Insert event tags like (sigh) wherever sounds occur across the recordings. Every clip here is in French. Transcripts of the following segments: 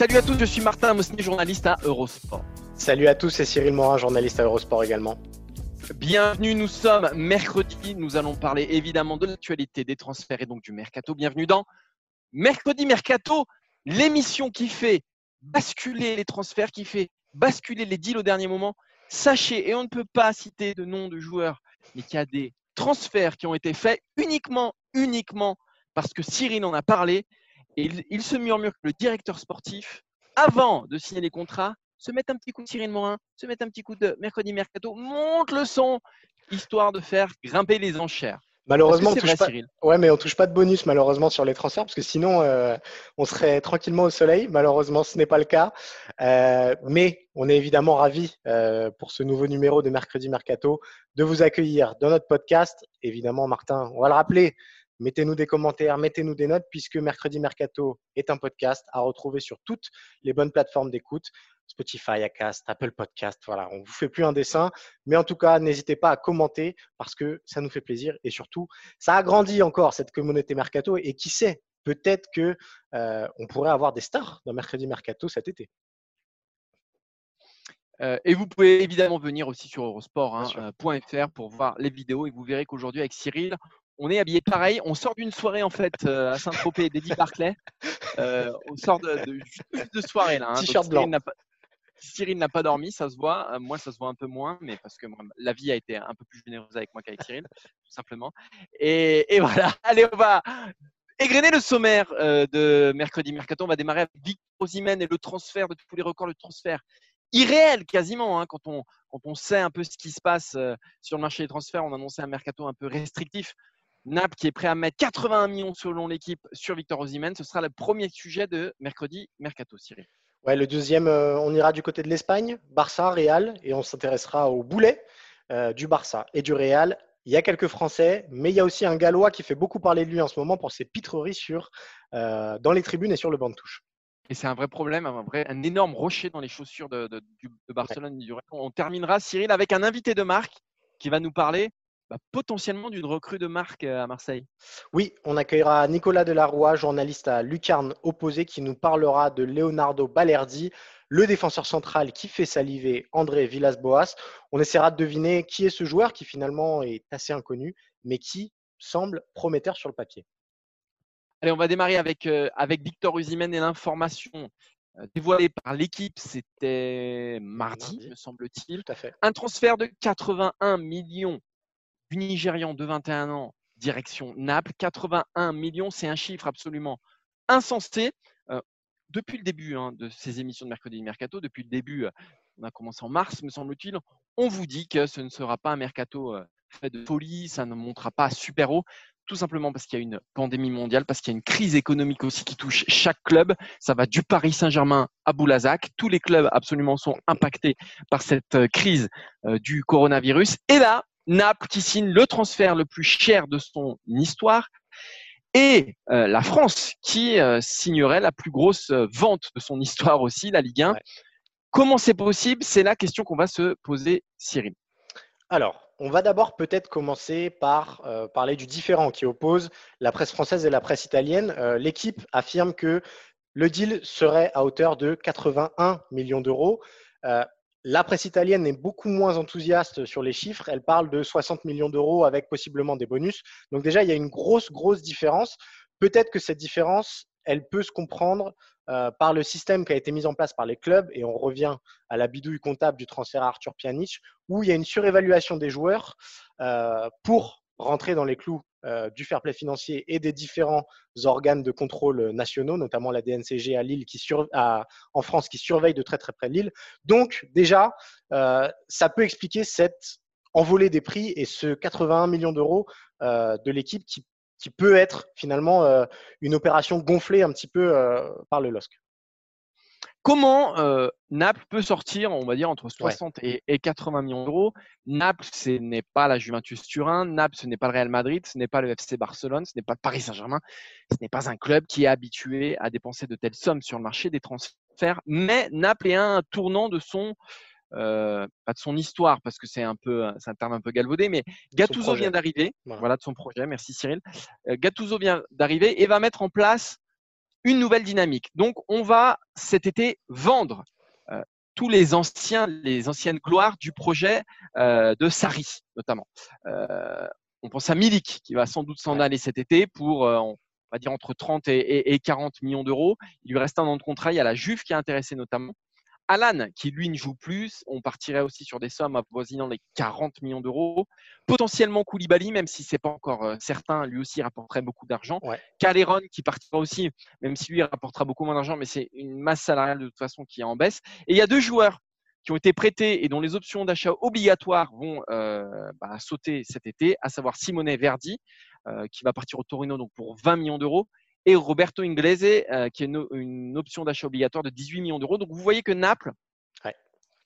Salut à tous, je suis Martin Mosny, journaliste à Eurosport. Salut à tous, c'est Cyril Morin, journaliste à Eurosport également. Bienvenue, nous sommes mercredi, nous allons parler évidemment de l'actualité des transferts et donc du mercato. Bienvenue dans Mercredi Mercato, l'émission qui fait basculer les transferts, qui fait basculer les deals au dernier moment. Sachez, et on ne peut pas citer de nom de joueurs, mais qu'il y a des transferts qui ont été faits uniquement, uniquement parce que Cyril en a parlé. Et il, il se murmure que le directeur sportif, avant de signer les contrats, se met un petit coup de Cyril Morin, se met un petit coup de mercredi mercato, monte le son, histoire de faire grimper les enchères. Malheureusement, on touche vrai, pas... Cyril ouais, mais on touche pas de bonus malheureusement sur les transferts parce que sinon euh, on serait tranquillement au soleil. Malheureusement, ce n'est pas le cas. Euh, mais on est évidemment ravis euh, pour ce nouveau numéro de Mercredi Mercato de vous accueillir dans notre podcast. Évidemment, Martin, on va le rappeler. Mettez-nous des commentaires, mettez-nous des notes, puisque Mercredi Mercato est un podcast à retrouver sur toutes les bonnes plateformes d'écoute. Spotify, Acast, Apple Podcast, voilà, on vous fait plus un dessin, mais en tout cas, n'hésitez pas à commenter parce que ça nous fait plaisir et surtout, ça agrandit encore cette communauté Mercato et qui sait, peut-être que euh, on pourrait avoir des stars dans Mercredi Mercato cet été. Euh, et vous pouvez évidemment venir aussi sur eurosport.fr euh, pour voir les vidéos et vous verrez qu'aujourd'hui avec Cyril, on est habillé pareil. On sort d'une soirée en fait euh, à Saint-Tropez d'Eddie Barclay. Euh, on sort de, de, juste de soirée là. hein. T-shirt Cyril blanc. n'a pas- Cyril n'a pas dormi, ça se voit. Euh, moi, ça se voit un peu moins, mais parce que moi, la vie a été un peu plus généreuse avec moi qu'avec Cyril, tout simplement. Et, et voilà. (laughs) Allez, on va égrener le sommaire euh, de mercredi mercato. On va démarrer avec Victor Osimhen et le transfert de tous les records de transfert irréel quasiment. hein, quand, on, quand on sait un peu ce qui se passe euh, sur le marché des transferts, on annonçait un mercato un peu restrictif. Naples qui est prêt à mettre 81 millions selon l'équipe sur Victor Osimhen. Ce sera le premier sujet de mercredi mercato, Cyril. Ouais, le deuxième, euh, on ira du côté de l'Espagne, Barça, Real, et on s'intéressera au boulet euh, du Barça et du Real. Il y a quelques Français, mais il y a aussi un Gallois qui fait beaucoup parler de lui en ce moment pour ses pitreries sur, euh, dans les tribunes et sur le banc de touche. Et c'est un vrai problème, un, vrai, un énorme rocher dans les chaussures de, de- de Barcelone. et du Real. On terminera, Cyril, avec un invité de marque qui va nous parler bah, potentiellement d'une recrue de marque euh, à Marseille. Oui, on accueillera Nicolas Delarroy, journaliste à Lucarne Opposé, qui nous parlera de Leonardo Balerdi, le défenseur central qui fait saliver André Villas-Boas. On essaiera de deviner qui est ce joueur qui finalement est assez inconnu, mais qui semble prometteur sur le papier. Allez, on va démarrer avec, euh, avec Victor Usimhen et l'information euh, dévoilée par l'équipe. C'était mardi, Mardi. me semble-t-il. Tout à fait. Un transfert de 81 millions du Nigérian de 21 ans, direction Naples. 81 millions, c'est un chiffre absolument insensé. Euh, depuis le début hein, de ces émissions de Mercredi Mercato, depuis le début, euh, on a commencé en mars, me semble-t-il, on vous dit que ce ne sera pas un mercato euh, fait de folie, ça ne montera pas super haut, tout simplement parce qu'il y a une pandémie mondiale, parce qu'il y a une crise économique aussi qui touche chaque club. Ça va du Paris Saint-Germain à Boulazac. Tous les clubs absolument sont impactés par cette crise du coronavirus. Et là, Naples qui signe le transfert le plus cher de son histoire et euh, la France qui euh, signerait la plus grosse euh, vente de son histoire aussi, la Ligue 1. Ouais. Comment c'est possible? C'est la question qu'on va se poser, Cyril. Alors, on va d'abord peut-être commencer par euh, parler du différent qui oppose la presse française et la presse italienne. L'équipe affirme que le deal serait à hauteur de 81 millions d'euros. La presse italienne est beaucoup moins enthousiaste sur les chiffres. Elle parle de 60 millions d'euros avec possiblement des bonus. Donc déjà, il y a une grosse, grosse différence. Peut-être que cette différence elle peut se comprendre euh, par le système qui a été mis en place par les clubs, et on revient à la bidouille comptable du transfert à Arthur Pjanic, où il y a une surévaluation des joueurs euh, pour rentrer dans les clous euh, du fair play financier et des différents organes de contrôle nationaux, notamment la DNCG à Lille, qui en France, qui surveille de très très près Lille. Donc déjà, ça peut expliquer cette envolée des prix et ce 81 millions d'euros de l'équipe qui qui peut être finalement euh, une opération gonflée un petit peu euh, par le LOSC. Comment euh, Naples peut sortir, on va dire, entre 60 et, 80 millions d'euros? Naples, ce n'est pas la Juventus Turin, Naples, ce n'est pas le Real Madrid, ce n'est pas le FC Barcelone, ce n'est pas le Paris Saint-Germain, ce n'est pas un club qui est habitué à dépenser de telles sommes sur le marché des transferts. Mais Naples est un tournant de son euh, pas de son histoire parce que c'est un peu, c'est un terme un peu galvaudé, mais Gattuso vient d'arriver, voilà. de son projet. Merci Cyril. Euh, Gattuso vient d'arriver et va mettre en place une nouvelle dynamique. Donc on va cet été vendre euh, tous les anciens, les anciennes gloires du projet de Sari notamment. on pense à Milik qui va sans doute s'en aller cet été pour on va dire entre 30 et, et 40 millions d'euros. Il lui reste un an de contrat. Il y a la Juve qui est intéressée notamment. Alan, qui lui ne joue plus, on partirait aussi sur des sommes avoisinant les 40 millions d'euros. Potentiellement Koulibaly, même si ce n'est pas encore euh, certain, lui aussi rapporterait beaucoup d'argent. Ouais. qui partira aussi, même si lui rapportera beaucoup moins d'argent, mais c'est une masse salariale de toute façon qui est en baisse. Et il y a deux joueurs qui ont été prêtés et dont les options d'achat obligatoires vont euh, bah, sauter cet été, à savoir Simone Verdi, euh, qui va partir au Torino donc pour 20 millions d'euros, et Roberto Inglese, euh, qui est une, option d'achat obligatoire de 18 millions d'euros. Donc vous voyez que Naples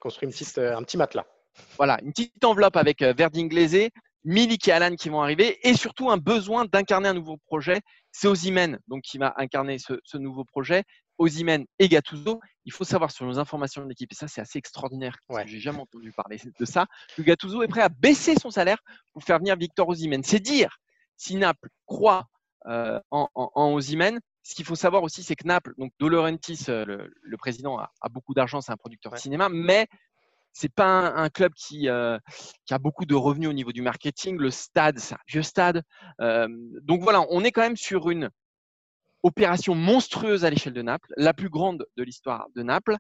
construit une petite, euh, un petit matelas. Voilà, une petite enveloppe avec euh, Verdi Inglese, Milik et Alan qui vont arriver, et surtout un besoin d'incarner un nouveau projet. C'est Ozimen donc qui va incarner ce, nouveau projet. Ozimen et Gattuso. Il faut savoir sur nos informations de l'équipe, et ça c'est assez extraordinaire, ouais. j'ai jamais entendu parler de ça, que Gattuso est prêt à baisser son salaire pour faire venir Victor Ozimen. C'est dire si Naples croit euh, en, en, Ce qu'il faut savoir aussi, c'est que Naples, donc De euh, le, président, a, beaucoup d'argent, c'est un producteur de cinéma, mais c'est pas un, club qui, euh, qui, a beaucoup de revenus au niveau du marketing. Le stade, c'est un vieux stade. donc voilà, on est quand même sur une opération monstrueuse à l'échelle de Naples, la plus grande de l'histoire de Naples,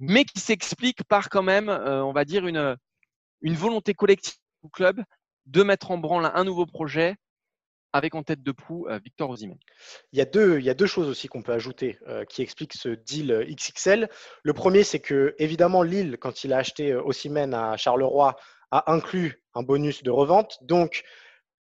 mais qui s'explique par quand même, on va dire, une, une volonté collective du club de mettre en branle un nouveau projet avec en tête de proue euh, Victor Osimhen. Il y, a deux, il y a deux choses aussi qu'on peut ajouter euh, qui expliquent ce deal euh, XXL. Le premier, c'est que évidemment Lille, quand il a acheté Osimhen à Charleroi, a inclus un bonus de revente. Donc,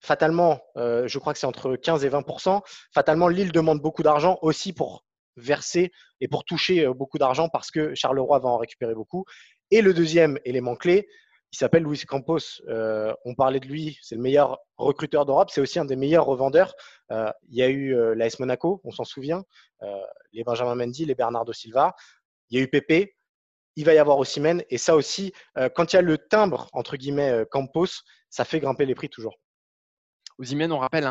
fatalement, je crois que c'est entre 15 et 20% Fatalement, Lille demande beaucoup d'argent aussi pour verser et pour toucher beaucoup d'argent parce que Charleroi va en récupérer beaucoup. Et le deuxième élément clé, il s'appelle Luis Campos. Euh, on parlait de lui, c'est le meilleur recruteur d'Europe. C'est aussi un des meilleurs revendeurs. Euh, il y a eu euh, l'AS Monaco, on s'en souvient, les Benjamin Mendy, les Bernardo Silva. Il y a eu Pepe. Il va y avoir Osimhen. Et ça aussi, quand il y a le timbre, entre guillemets, Campos, ça fait grimper les prix toujours. Osimhen, on rappelle,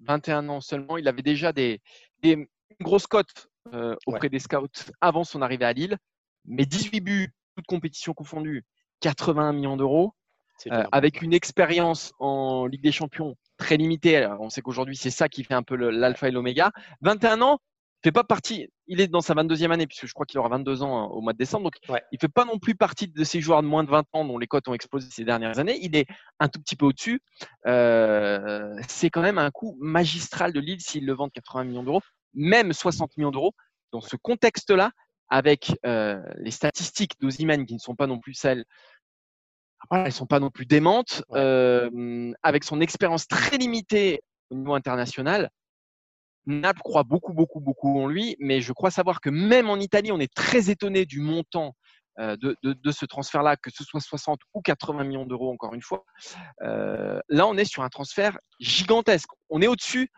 21 hein, ans seulement. Il avait déjà des, des grosses cotes auprès des scouts avant son arrivée à Lille. Mais 18 buts, toutes compétitions confondues 81 millions d'euros, euh, avec une expérience en Ligue des Champions très limitée. on sait qu'aujourd'hui, c'est ça qui fait un peu l'alpha et l'oméga. 21 ans, fait pas partie. Il est dans sa 22e année, puisque je crois qu'il aura 22 ans hein, au mois de décembre. Donc, il il fait pas non plus partie de ces joueurs de moins de 20 ans dont les cotes ont explosé ces dernières années. Il est un tout petit peu au-dessus. Euh, c'est quand même un coup magistral de Lille s'il le vend 80 millions d'euros, même 60 millions d'euros. Dans ce contexte-là, avec euh, les statistiques d'Ozyman qui ne sont pas non plus celles, voilà, elles sont pas non plus démentes, euh, avec son expérience très limitée au niveau international. Naples croit beaucoup, beaucoup, beaucoup en lui, mais je crois savoir que même en Italie, on est très étonné du montant euh, de, de, de, ce transfert-là, que ce soit 60 ou 80 millions d'euros, encore une fois. Euh, là, on est sur un transfert gigantesque. On est au-dessus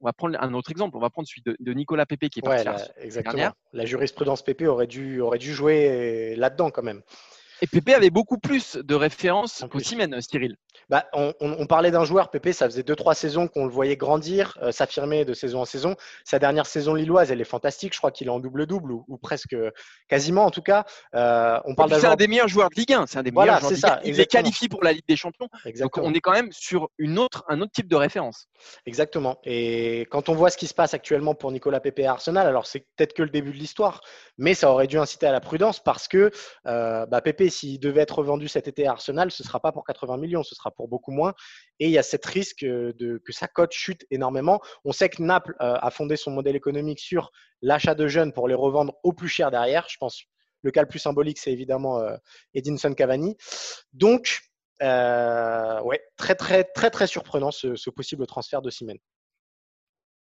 on va prendre un autre exemple. On va prendre celui de, Nicolas Pepe qui est parti la, exactement. La jurisprudence aurait dû, aurait dû jouer là-dedans quand même. Et Pépé avait beaucoup plus de références qu'Ossimène, Cyril. Bah, on, parlait d'un joueur, Pépé, ça faisait 2-3 saisons qu'on le voyait grandir, euh, s'affirmer de saison en saison. Sa dernière saison lilloise, elle est fantastique. Je crois qu'il est en double-double ou, presque quasiment en tout cas. Euh, on parle c'est un des meilleurs joueurs de Ligue 1. C'est un des voilà, meilleurs joueurs ça, Il est qualifié pour la Ligue des Champions. Exactement. Donc on est quand même sur une autre, un autre type de référence. Exactement. Et quand on voit ce qui se passe actuellement pour Nicolas Pépé à Arsenal, alors c'est peut-être que le début de l'histoire, mais ça aurait dû inciter à la prudence parce que euh, bah, Pépé, s'il devait être vendu cet été à Arsenal, ce ne sera pas pour 80 millions, ce sera pour beaucoup moins. Et il y a cette risque de, que sa cote chute énormément. On sait que Naples euh, a fondé son modèle économique sur l'achat de jeunes pour les revendre au plus cher derrière. Je pense le cas le plus symbolique, c'est évidemment euh, Edinson Cavani. Donc, euh, ouais, très très très très surprenant ce, possible transfert de Simen.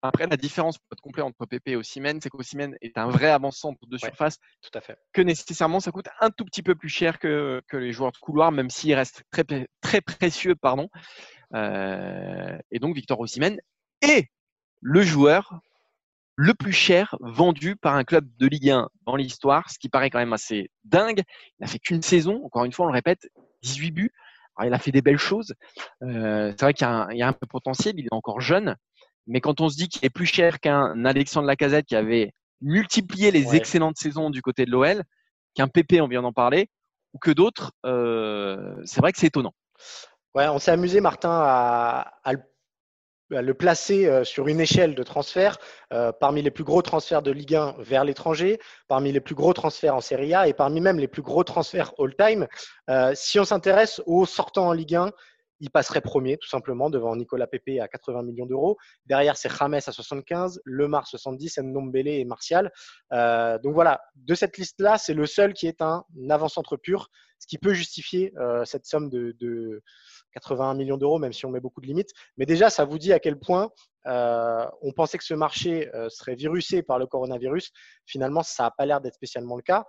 Après, la différence pour être complet entre PP et Osimhen, c'est qu'Osimhen est un vrai avançant de surface. Tout à fait. Que nécessairement, ça coûte un tout petit peu plus cher que, que les joueurs de couloir, même s'il reste très, très précieux. Pardon. Euh, et donc, Victor Osimhen est le joueur le plus cher vendu par un club de Ligue 1 dans l'histoire, ce qui paraît quand même assez dingue. Il n'a fait qu'une saison, encore une fois, on le répète, 18 buts. il a fait des belles choses. Euh, c'est vrai qu'il y, y, a un peu de potentiel, il est encore jeune. Mais quand on se dit qu'il est plus cher qu'un Alexandre Lacazette qui avait multiplié les excellentes saisons du côté de l'OL, qu'un PP, on vient d'en parler, ou que d'autres, euh, c'est vrai que c'est étonnant. Ouais, on s'est amusé, Martin, à, le placer euh, sur une échelle de transfert euh, parmi les plus gros transferts de Ligue 1 vers l'étranger, parmi les plus gros transferts en Serie A et parmi même les plus gros transferts all-time. si on s'intéresse aux sortants en Ligue 1, il passerait premier tout simplement devant Nicolas Pepe à 80 millions d'euros. Derrière, c'est James à 75, Lemar 70, Ndombele et Martial. Euh, donc voilà, de cette liste-là, c'est le seul qui est un avant-centre pur, ce qui peut justifier euh, cette somme de, 81 millions d'euros, même si on met beaucoup de limites. Mais déjà, ça vous dit à quel point euh, on pensait que ce marché serait virusé par le coronavirus. Finalement, ça n'a pas l'air d'être spécialement le cas.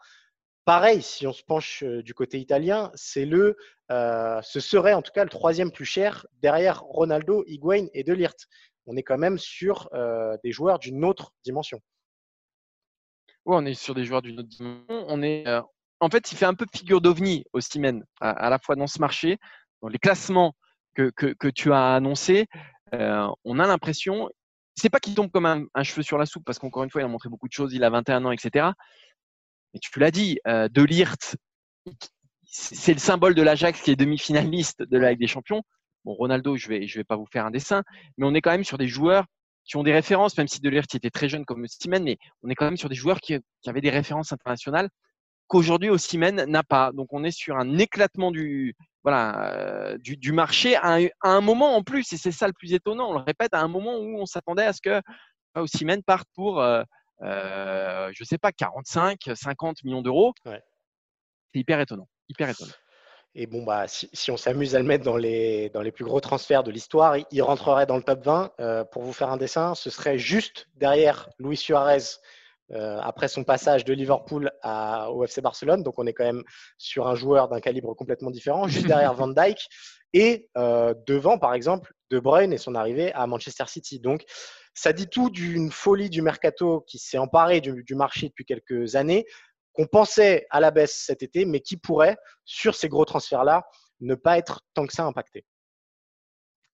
Pareil, si on se penche du côté italien, c'est le, ce serait en tout cas le troisième plus cher derrière Ronaldo, Higuain et De On est quand même sur des joueurs d'une autre dimension. Oui, on est sur des joueurs d'une autre dimension. On est, en fait, il fait un peu figure d'ovni au Siemens, à, la fois dans ce marché, dans les classements que, que, tu as annoncés. on a l'impression, c'est pas qu'il tombe comme un, cheveu sur la soupe, parce qu'encore une fois, il a montré beaucoup de choses, il a 21 ans, etc. Mais tu l'as dit, euh, De c'est le symbole de l'Ajax qui est demi-finaliste de la Ligue des Champions. Bon, Ronaldo, je vais, vais pas vous faire un dessin, mais on est quand même sur des joueurs qui ont des références, même si De Lirt était très jeune comme Simen, mais on est quand même sur des joueurs qui, avaient des références internationales qu'aujourd'hui Simen n'a pas. Donc on est sur un éclatement du, euh, marché à un, moment en plus, et c'est ça le plus étonnant. On le répète, à un moment où on s'attendait à ce que Simen parte pour euh, euh, je sais pas, 45, 50 millions d'euros. C'est hyper étonnant. Hyper étonnant. Et bon, bah, si, on s'amuse à le mettre dans les, dans les plus gros transferts de l'histoire, il, rentrerait dans le top 20. Euh, pour vous faire un dessin, ce serait juste derrière Luis Suarez euh, après son passage de Liverpool à, au FC Barcelone. Donc, on est quand même sur un joueur d'un calibre complètement différent, juste (laughs) derrière Van Dyke et devant, par exemple, De Bruyne et son arrivée à Manchester City. Donc, ça dit tout d'une folie du mercato qui s'est emparé du, marché depuis quelques années, qu'on pensait à la baisse cet été, mais qui pourrait, sur ces gros transferts-là, ne pas être tant que ça impacté.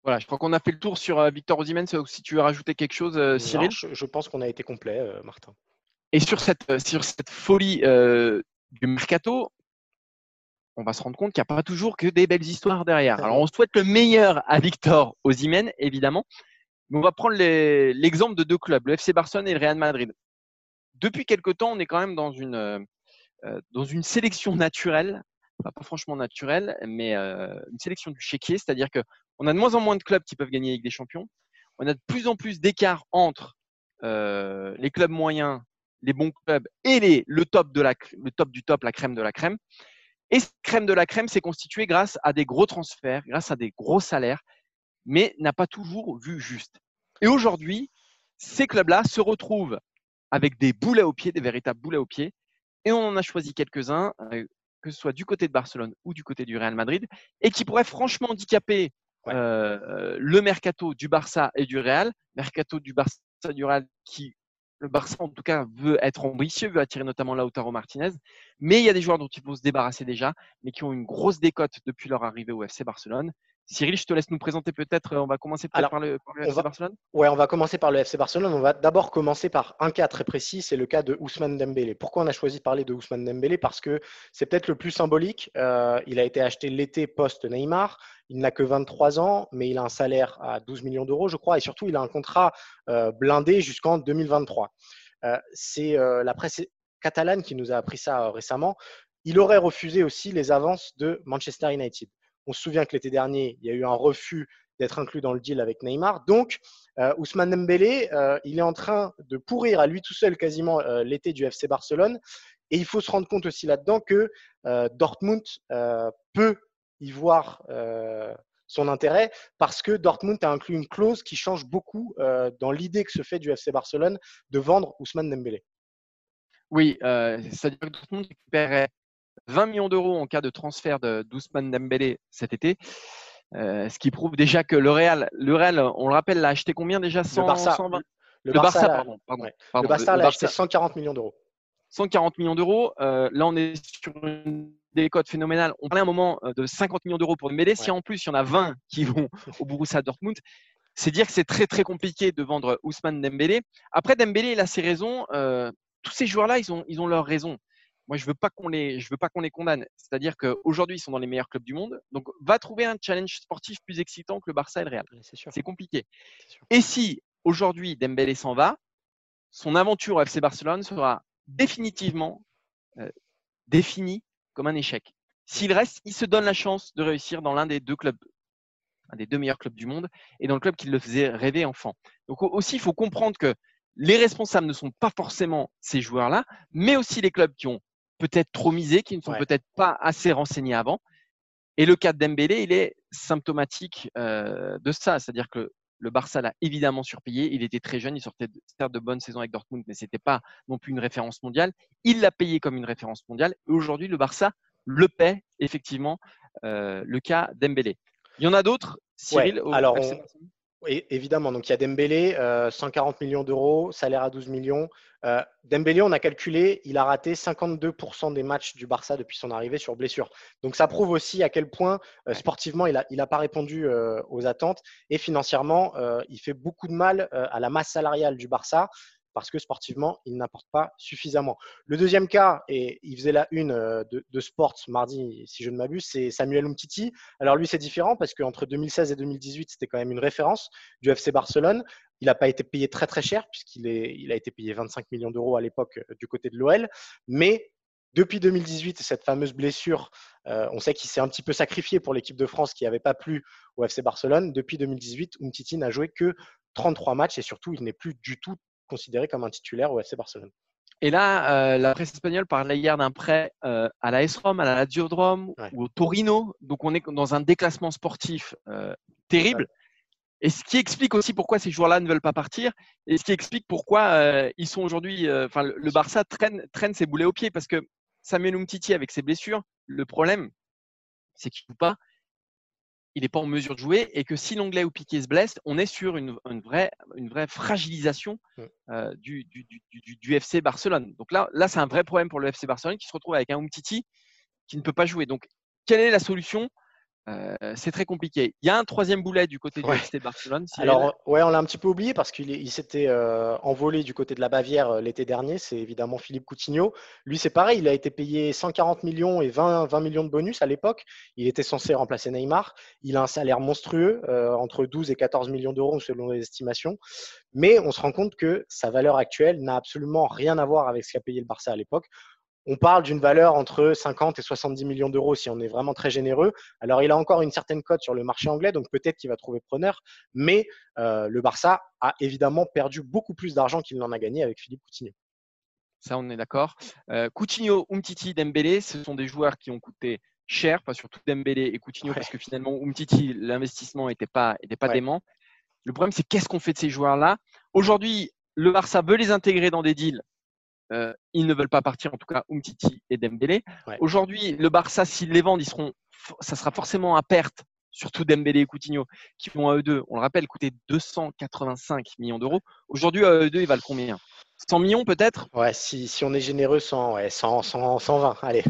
Voilà, je crois qu'on a fait le tour sur euh, Victor Osimhen. Si tu veux rajouter quelque chose, euh, Cyril je, pense qu'on a été complet, euh, Martin. Et sur cette, sur cette folie du mercato, on va se rendre compte qu'il n'y a pas toujours que des belles histoires derrière. Alors, on souhaite le meilleur à Victor Osimhen, évidemment on va prendre l'exemple de deux clubs, le FC Barcelone et le Real Madrid. Depuis quelque temps, on est quand même dans une, euh, euh, sélection naturelle, pas franchement naturelle, mais euh, une sélection du chéquier, c'est-à-dire qu'on a de moins en moins de clubs qui peuvent gagner avec des champions. On a de plus en plus d'écart entre les clubs moyens, les bons clubs et les, le, top le top du top, la crème de la crème. Et cette crème de la crème s'est constituée grâce à des gros transferts, grâce à des gros salaires mais n'a pas toujours vu juste. Et aujourd'hui, ces clubs-là se retrouvent avec des boulets au pied, des véritables boulets au pied, et on en a choisi quelques-uns, euh, que ce soit du côté de Barcelone ou du côté du Real Madrid, et qui pourraient franchement handicaper euh, le mercato du Barça et du Real, mercato du Barça et du Real qui Le Barça, en tout cas, veut être ambitieux, veut attirer notamment Lautaro Martinez. Mais il y a des joueurs dont il faut se débarrasser déjà, mais qui ont une grosse décote depuis leur arrivée au FC Barcelone. Cyril, je te laisse nous présenter peut-être. On va commencer par le, FC Barcelone. Ouais, on va commencer par le FC Barcelone. On va d'abord commencer par un cas très précis, c'est le cas de Ousmane Dembélé. Pourquoi on a choisi de parler de Ousmane Dembélé? Parce que c'est peut-être le plus symbolique. Euh, il a été acheté l'été post-Neymar. Il n'a que 23 ans, mais il a un salaire à 12 millions d'euros, je crois, et surtout, il a un contrat euh, blindé jusqu'en 2023. Euh, c'est la presse catalane qui nous a appris ça récemment. Il aurait refusé aussi les avances de Manchester United. On se souvient que l'été dernier, il y a eu un refus d'être inclus dans le deal avec Neymar. Donc, euh, Ousmane Dembélé, euh, il est en train de pourrir à lui tout seul quasiment euh, l'été du FC Barcelone. Et il faut se rendre compte aussi là-dedans que Dortmund peut y voir son intérêt parce que Dortmund a inclus une clause qui change beaucoup dans l'idée que se fait du FC Barcelone de vendre Ousmane Dembélé. Oui, c'est-à-dire que Dortmund récupérait 20 millions d'euros en cas de transfert d'Ousmane Dembélé cet été. Euh, ce qui prouve déjà que le Real, le Real, on le rappelle, l'a acheté combien déjà? 100, Le Barça, 120 le, Barça, pardon, pardon, le Barça l'a acheté 140 millions d'euros. 140 millions d'euros. Euh, là, on est sur une décote phénoménale. On parlait un moment euh, de 50 millions d'euros pour Dembélé. Si en plus, il y en a 20 qui vont au Borussia Dortmund, c'est dire que c'est très très compliqué de vendre Ousmane Dembélé. Après, Dembélé, il a ses raisons. tous ces joueurs-là, ils ont, ils ont leurs raisons moi, je veux pas qu'on les, je veux pas qu'on les condamne. C'est-à-dire qu'aujourd'hui, ils sont dans les meilleurs clubs du monde. Donc, va trouver un challenge sportif plus excitant que le Barça et le Real. C'est compliqué. Et si aujourd'hui Dembélé s'en va, son aventure au FC Barcelone sera définitivement euh, définie comme un échec. S'il reste, il se donne la chance de réussir dans l'un des deux clubs, un des deux meilleurs clubs du monde, et dans le club qui le faisait rêver enfant. Donc aussi, il faut comprendre que les responsables ne sont pas forcément ces joueurs-là, mais aussi les clubs qui ont peut-être trop misés, qui ne sont peut-être pas assez renseignés avant. Et le cas de Dembélé, il est symptomatique euh, de ça. C'est-à-dire que le Barça l'a évidemment surpayé. Il était très jeune, il sortait de, certes de bonnes saisons avec Dortmund, mais ce n'était pas non plus une référence mondiale. Il l'a payé comme une référence mondiale. Et aujourd'hui, le Barça le paie effectivement euh, le cas Dembélé. Il y en a d'autres, Cyril Alors, oui, évidemment. Donc, il y a Dembélé, 140 euh, millions d'euros, salaire à 12 millions. Euh, Dembélé, on a calculé, il a raté 52% des matchs du Barça depuis son arrivée sur blessure. Donc, ça prouve aussi à quel point euh, sportivement, il n'a il a pas répondu aux attentes et financièrement, il fait beaucoup de mal à la masse salariale du Barça parce que sportivement, il n'apporte pas suffisamment. Le deuxième cas, et il faisait la une euh, de, de Sports mardi, si je ne m'abuse, c'est Samuel Umtiti. Alors lui, c'est différent parce qu'entre 2016 et 2018, c'était quand même une référence du FC Barcelone. Il n'a pas été payé très très cher puisqu'il il a été payé 25 millions d'euros à l'époque euh, du côté de l'OL. Mais depuis 2018, cette fameuse blessure, euh, on sait qu'il s'est un petit peu sacrifié pour l'équipe de France qui n'avait pas plu au FC Barcelone. Depuis 2018, Umtiti n'a joué que 33 matchs et surtout, il n'est plus du tout considéré comme un titulaire au FC Barcelone. Et là, euh, la presse espagnole parlait hier d'un prêt euh, à la S-Rom, à la Lazio ou au Torino. Donc, on est dans un déclassement sportif euh, terrible. Et ce qui explique aussi pourquoi ces joueurs-là ne veulent pas partir, et ce qui explique pourquoi ils sont aujourd'hui. Enfin, le, Barça traîne, traîne ses boulets au pied parce que Samuel Umtiti, avec ses blessures, le problème, c'est qu'il ne joue pas il n'est pas en mesure de jouer et que si l'anglais ou Piqué se blesse, on est sur une, vraie, une vraie fragilisation euh, du, du, FC Barcelone. Donc là, là c'est un vrai problème pour le FC Barcelone qui se retrouve avec un Umtiti qui ne peut pas jouer. Donc, quelle est la solution? Euh, c'est très compliqué. Il y a un troisième boulet du côté du FC Barcelone. Alors, ouais, on l'a un petit peu oublié parce qu'il s'était euh, envolé du côté de la Bavière euh, l'été dernier. C'est évidemment Philippe Coutinho. Lui, c'est pareil. Il a été payé 140 millions et 20, 20 millions de bonus à l'époque. Il était censé remplacer Neymar. Il a un salaire monstrueux, entre 12 et 14 millions d'euros selon les estimations. Mais on se rend compte que sa valeur actuelle n'a absolument rien à voir avec ce qu'a payé le Barça à l'époque on parle d'une valeur entre 50 et 70 millions d'euros si on est vraiment très généreux. Alors, il a encore une certaine cote sur le marché anglais, donc peut-être qu'il va trouver preneur. Mais euh, le Barça a évidemment perdu beaucoup plus d'argent qu'il n'en a gagné avec Philippe Coutinho. Ça, on est d'accord. Euh, Coutinho, Umtiti, Dembélé, ce sont des joueurs qui ont coûté cher, pas surtout Dembélé et Coutinho, parce que finalement, Umtiti, l'investissement n'était pas, était pas dément. Le problème, c'est qu'est-ce qu'on fait de ces joueurs-là? Aujourd'hui, le Barça veut les intégrer dans des deals euh, ils ne veulent pas partir, en tout cas Umtiti et Dembélé. Aujourd'hui, le Barça, s'ils les vendent, ils seront, ça sera forcément à perte, surtout Dembélé et Coutinho, qui vont à eux deux, on le rappelle, coûter 285 millions d'euros. Aujourd'hui, à eux deux, ils valent combien? 100 millions peut-être? Ouais, si, si, on est généreux, 100, ouais, 100, 100, 120, allez.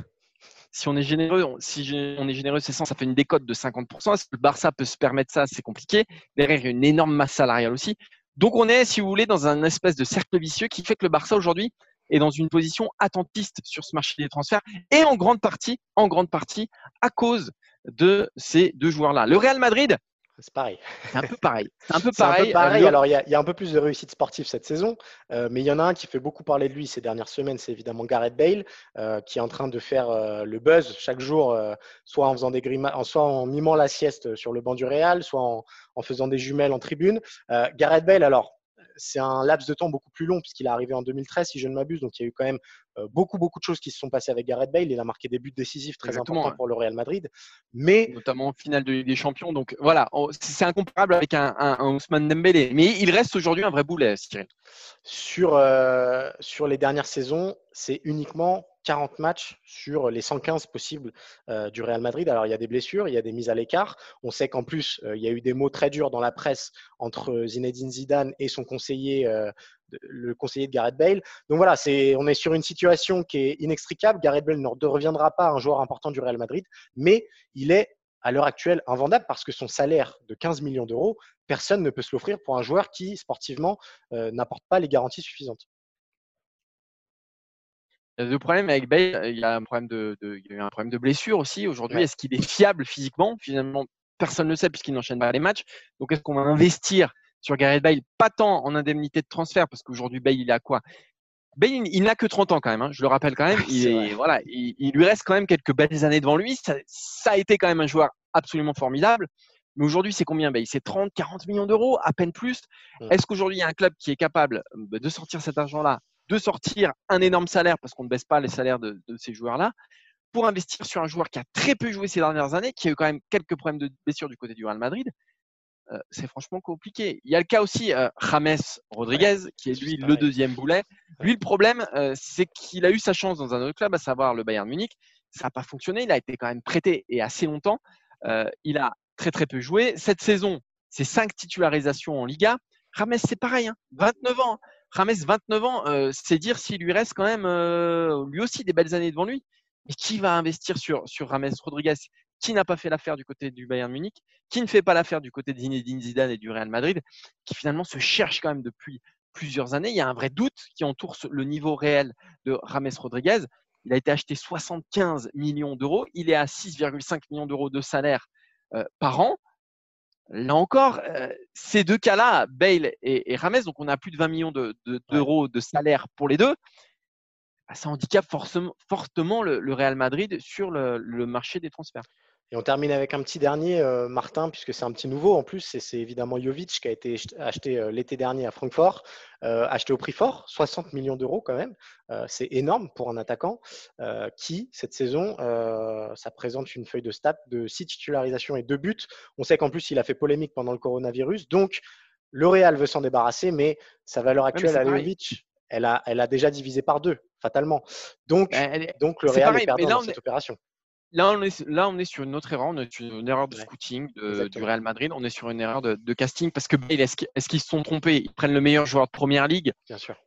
Si on est généreux, si on est généreux, c'est 100, ça fait une décote de 50%. Est-ce que le Barça peut se permettre ça C'est compliqué. Derrière, il y a une énorme masse salariale aussi. Donc, on est, si vous voulez, dans un espèce de cercle vicieux qui fait que le Barça aujourd'hui est dans une position attentiste sur ce marché des transferts et en grande partie, en grande partie, à cause de ces deux joueurs-là. Le Real Madrid, c'est pareil. C'est un peu pareil. C'est un peu pareil. Alors, il y, a, un peu plus de réussite sportive cette saison, euh, mais il y en a un qui fait beaucoup parler de lui ces dernières semaines, c'est évidemment Gareth Bale, euh, qui est en train de faire euh, le buzz chaque jour, soit en faisant des grimaces, soit en mimant la sieste sur le banc du Real, soit en, en faisant des jumelles en tribune. Gareth Bale, alors, c'est un laps de temps beaucoup plus long puisqu'il est arrivé en 2013, si je ne m'abuse. Donc, il y a eu quand même euh, beaucoup, beaucoup de choses qui se sont passées avec Gareth Bale. Il a marqué des buts décisifs très importants pour le Real Madrid. Mais... Notamment en finale de Ligue des Champions. Donc, voilà, c'est incomparable avec un, Ousmane Dembélé. Mais il reste aujourd'hui un vrai boulet, Sur, euh, sur les dernières saisons, c'est uniquement 40 matchs sur les 115 possibles euh, du Real Madrid. Alors, il y a des blessures, il y a des mises à l'écart. On sait qu'en plus, euh, il y a eu des mots très durs dans la presse entre Zinedine Zidane et son conseiller, euh, le conseiller de Gareth Bale. Donc voilà, on est sur une situation qui est inextricable. Gareth Bale ne reviendra pas un joueur important du Real Madrid, mais il est à l'heure actuelle invendable parce que son salaire de 15 millions d'euros, personne ne peut se l'offrir pour un joueur qui, sportivement, n'apporte pas les garanties suffisantes. Le problème avec Bale, il y a un problème de, il y a eu un problème de blessure aussi. Aujourd'hui, est-ce qu'il est fiable physiquement? Finalement, personne ne le sait puisqu'il n'enchaîne pas les matchs. Donc, est-ce qu'on va investir sur Gareth Bale Pas tant en indemnité de transfert? Parce qu'aujourd'hui, Bale, il a quoi? Bale, il n'a que 30 ans quand même. Hein, je le rappelle quand même. (laughs) Il, voilà, il, lui reste quand même quelques belles années devant lui. Ça, ça a été quand même un joueur absolument formidable. Mais aujourd'hui, c'est combien Bale? C'est 30, 40 millions d'euros, à peine plus. Est-ce qu'aujourd'hui, il y a un club qui est capable euh, de sortir cet argent-là de sortir un énorme salaire, parce qu'on ne baisse pas les salaires de, ces joueurs-là, pour investir sur un joueur qui a très peu joué ces dernières années, qui a eu quand même quelques problèmes de blessure du côté du Real Madrid, euh, c'est franchement compliqué. Il y a le cas aussi euh, James Rodriguez, qui est lui le deuxième boulet. Lui, le problème, euh, c'est qu'il a eu sa chance dans un autre club, à savoir le Bayern Munich. Ça n'a pas fonctionné. Il a été quand même prêté et assez longtemps. il a très très peu joué. Cette saison, c'est cinq titularisations en Liga. James, c'est pareil, 29 hein. Rames, 29 ans, euh, c'est dire s'il lui reste quand même euh, lui aussi des belles années devant lui. Mais qui va investir sur, sur Rames Rodriguez qui n'a pas fait l'affaire du côté du Bayern Munich, qui ne fait pas l'affaire du côté de Zinedine Zidane et du Real Madrid, qui finalement se cherche quand même depuis plusieurs années. Il y a un vrai doute qui entoure le niveau réel de Rames Rodriguez. Il a été acheté 75 millions d'euros. Il est à 6,5 millions d'euros de salaire euh, par an. Là encore, euh, ces deux cas-là, Bale et, Rames, donc on a plus de 20 millions d'euros de, salaire pour les deux, bah, ça handicape fortement le, Real Madrid sur le marché des transferts. Et on termine avec un petit dernier, euh, Martin, puisque c'est un petit nouveau en plus. C'est évidemment Jovic qui a été acheté euh, l'été dernier à Francfort, euh, acheté au prix fort, 60 millions d'euros quand même. c'est énorme pour un attaquant qui, cette saison, ça présente une feuille de stats de 6 titularisations et 2 buts. On sait qu'en plus, il a fait polémique pendant le coronavirus. Donc, le Real veut s'en débarrasser, mais sa valeur actuelle à Jovic, elle a, elle a déjà divisé par deux, fatalement. Donc, donc le Real est, perdant dans cette opération. Là on, est, là, on est sur une autre erreur, on est sur une erreur de scouting du Real Madrid, on est sur une erreur de, casting parce que est-ce qu'ils se sont trompés? Ils prennent le meilleur joueur de première ligue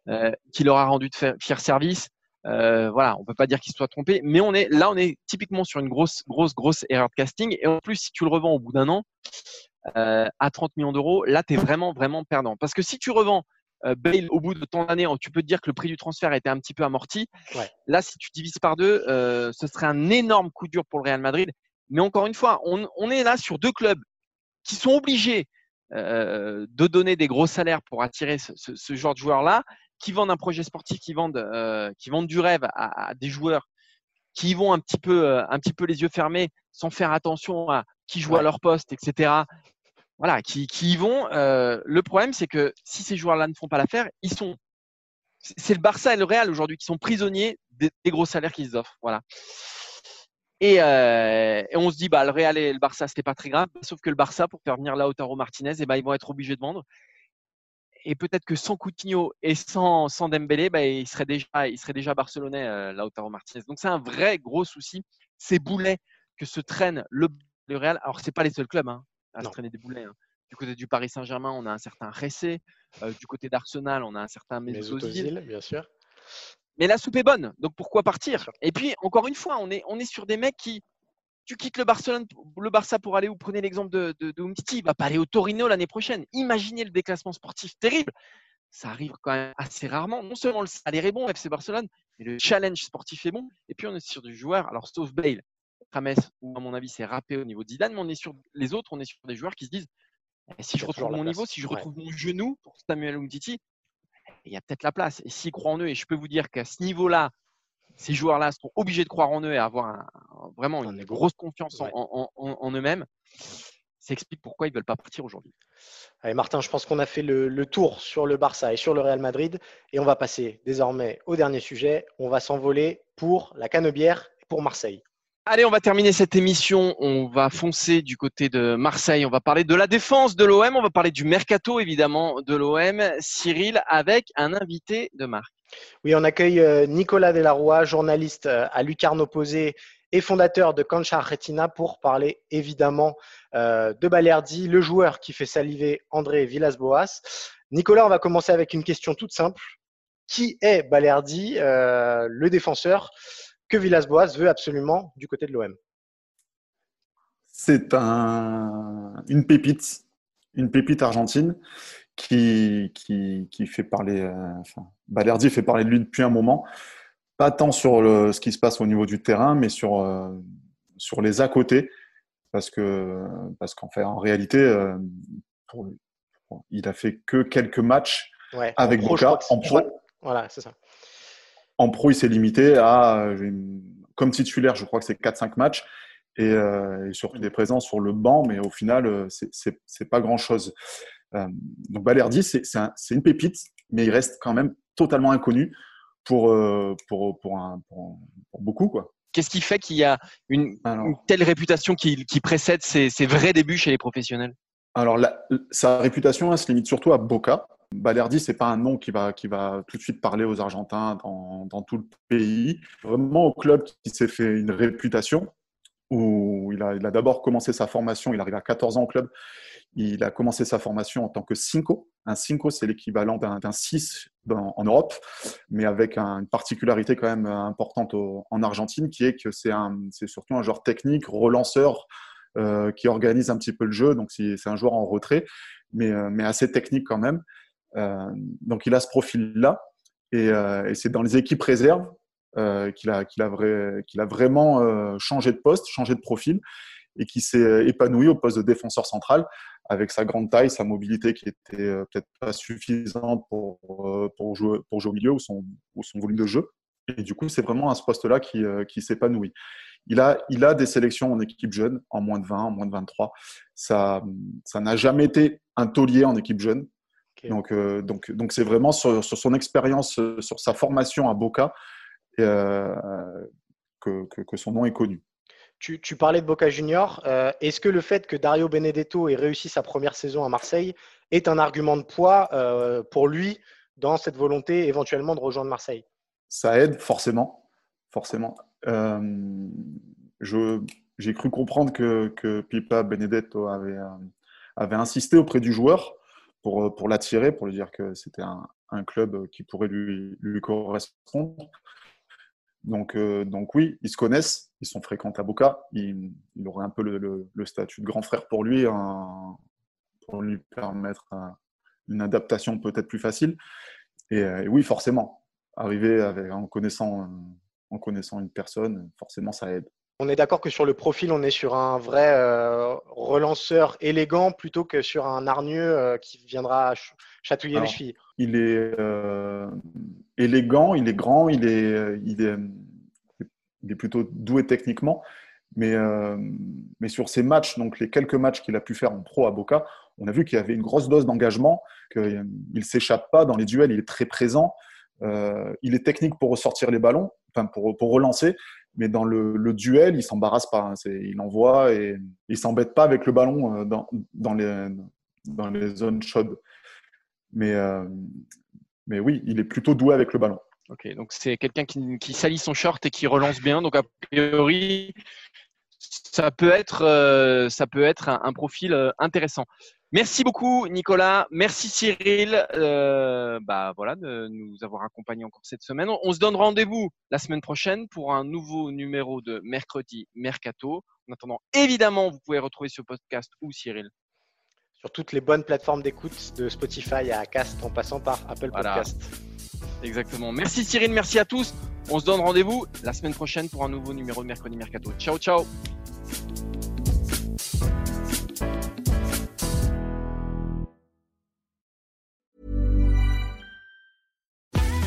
euh, qui leur a rendu de fier service. Euh, voilà, on peut pas dire qu'ils soient trompés, mais on est là, on est typiquement sur une grosse, grosse, grosse erreur de casting. Et en plus, si tu le revends au bout d'un an euh, à 30 millions d'euros, là, tu es vraiment, vraiment perdant. Parce que si tu revends Bale, au bout de tant d'années, tu peux te dire que le prix du transfert a été un petit peu amorti. Là, si tu divises par deux, euh, ce serait un énorme coup dur pour le Real Madrid. Mais encore une fois, on, est là sur deux clubs qui sont obligés euh, de donner des gros salaires pour attirer ce, genre de joueurs-là, qui vendent un projet sportif, qui vendent, qui vendent du rêve à, des joueurs qui vont un petit peu, un petit peu les yeux fermés, sans faire attention à qui joue à leur poste, etc voilà, qui, y vont. Euh, le problème, c'est que si ces joueurs-là ne font pas l'affaire, ils sont. C'est le Barça et le Real aujourd'hui qui sont prisonniers des, gros salaires qu'ils offrent. Voilà. Euh, et, on se dit, bah, le Real et le Barça, c'était pas très grave. Sauf que le Barça, pour faire venir Lautaro Martinez, eh ben, ils vont être obligés de vendre. Et peut-être que sans Coutinho et sans, sans Dembélé, bah, il, serait déjà, il serait déjà barcelonais, euh, Lautaro Martinez. Donc c'est un vrai gros souci. Ces boulets que se traîne le, le Real. Alors, c'est pas les seuls clubs. Hein à se traîner des boulets. Hein. Du côté du Paris Saint-Germain, on a un certain Ressé. du côté d'Arsenal, on a un certain Mesut Özil. bien sûr. Mais la soupe est bonne, donc pourquoi partir? Et puis, encore une fois, on est, on est sur des mecs qui, tu quittes le, Barcelone, le Barça pour aller, ou prenez l'exemple de, de, de Umtiti, il va pas aller au Torino l'année prochaine. Imaginez le déclassement sportif terrible. Ça arrive quand même assez rarement. Non seulement le salaire est bon, FC Barcelone, mais le challenge sportif est bon. Et puis on est sur du joueur, alors sauf Bale, Rames, ou à mon avis c'est râpé au niveau de Zidane, mais on est sur les autres, on est sur des joueurs qui se disent eh, si je retrouve mon niveau, si je retrouve mon genou pour Samuel Umtiti, il y a peut-être la place. Et s'ils croient en eux, et je peux vous dire qu'à ce niveau-là, ces joueurs-là sont obligés de croire en eux et avoir vraiment une grosse confiance en, eux-mêmes. Ça explique pourquoi ils ne veulent pas partir aujourd'hui. Allez, Martin, je pense qu'on a fait le, tour sur le Barça et sur le Real Madrid. Et on va passer désormais au dernier sujet. On va s'envoler pour la Canebière et pour Marseille. Allez, on va terminer cette émission. On va foncer du côté de Marseille. On va parler de la défense de l'OM. On va parler du mercato, évidemment, de l'OM. Cyril, avec un invité de marque. Oui, on accueille euh, Nicolas Delarroy, journaliste euh, à Lucarne Opposé et fondateur de Cancha Retina pour parler évidemment euh, de Balerdi, le joueur qui fait saliver André Villas-Boas. Nicolas, on va commencer avec une question toute simple. Qui est Balerdi, le défenseur que Villas-Boas veut absolument du côté de l'OM C'est un, une pépite, une pépite argentine qui, qui, fait parler, euh, enfin, Balerdi fait parler de lui depuis un moment, pas tant sur le, ce qui se passe au niveau du terrain, mais sur, euh, sur les à côté, parce que parce qu'en fait, en réalité, euh, il a fait que quelques matchs avec Boca en pro. Voilà, c'est ça. En pro, il s'est limité à, comme titulaire, je crois que c'est 4-5 matchs. Et, et, surtout des présences sur le banc, mais au final, c'est pas grand chose. Euh, donc Balerdi, c'est une pépite, mais il reste quand même totalement inconnu pour, euh, pour, pour, un, pour, beaucoup. Quoi. Qu'est-ce qui fait qu'il y a une, telle réputation qui, qui précède ses, vrais débuts chez les professionnels? Alors, sa réputation, elle se limite surtout à Boca. Balerdi, c'est pas un nom qui va, qui va tout de suite parler aux Argentins dans, dans tout le pays. Vraiment au club qui s'est fait une réputation, où il a, il a d'abord commencé sa formation, il arrive à 14 ans au club, il a commencé sa formation en tant que cinco. Un cinco, c'est l'équivalent d'un 6 en Europe, mais avec une particularité quand même importante en Argentine, qui est que c'est surtout un joueur technique, relanceur, euh, qui organise un petit peu le jeu. Donc c'est un joueur en retrait, mais, euh, mais assez technique quand même. Euh, donc il a ce profil-là, et, et c'est dans les équipes réserves qu'il a, qu'il a, vraiment changé de poste, changé de profil et qui s'est épanoui au poste de défenseur central avec sa grande taille, sa mobilité qui était euh, peut-être pas suffisante pour, euh, jouer, au milieu ou son, volume de jeu. Et du coup, c'est vraiment à ce poste-là qui, euh, s'épanouit. Il a, des sélections en équipe jeune, en moins de 20, en moins de 23. Ça ça n'a jamais été un taulier en équipe jeune. Donc, donc, donc c'est vraiment sur, sur son expérience, sur sa formation à Boca, que, que, que, son nom est connu. Tu, parlais de Boca Junior. Euh, est-ce que le fait que Dario Benedetto ait réussi sa première saison à Marseille est un argument de poids euh, pour lui dans cette volonté éventuellement de rejoindre Marseille? Ça aide forcément, forcément. Euh, j'ai cru comprendre que, Pipa Benedetto avait, avait insisté auprès du joueur pour, pour l'attirer, pour lui dire que c'était un, un, club qui pourrait lui, lui correspondre. Donc, euh, donc oui, ils se connaissent, ils sont fréquents à Boca. Il, aurait un peu le, statut de grand frère pour lui, pour lui permettre une adaptation peut-être plus facile. Et, euh, oui, forcément, arriver avec, en, connaissant, en connaissant une personne, forcément, ça aide. On est d'accord que sur le profil, on est sur un vrai euh, relanceur élégant plutôt que sur un hargneux qui viendra chatouiller les chevilles. Il est élégant, il est grand, il est, il est, il est plutôt doué techniquement. Mais, euh, mais sur ces matchs, donc les quelques matchs qu'il a pu faire en pro à Boca, on a vu qu'il y avait une grosse dose d'engagement, qu'il ne s'échappe pas dans les duels, il est très présent. Euh, il est technique pour ressortir les ballons, enfin pour, pour relancer, mais dans le, duel, il s'embarrasse pas. Hein. il envoie et il s'embête pas avec le ballon euh, dans, les, zones chaudes. Mais, mais oui, il est plutôt doué avec le ballon. Ok, donc c'est quelqu'un qui, qui, salit son short et qui relance bien. Donc a priori, ça peut être, euh, un, profil euh, intéressant. Merci beaucoup, Nicolas. Merci, Cyril. Euh, bah voilà, de nous avoir accompagnés encore cette semaine. On se donne rendez-vous la semaine prochaine pour un nouveau numéro de mercredi Mercato. En attendant, évidemment, vous pouvez retrouver ce podcast ou Cyril sur toutes les bonnes plateformes d'écoute de Spotify à Cast en passant par Apple Podcast. Exactement. Merci Cyril, merci à tous. On se donne rendez-vous la semaine prochaine pour un nouveau numéro de Mercredi Mercato. Ciao, ciao.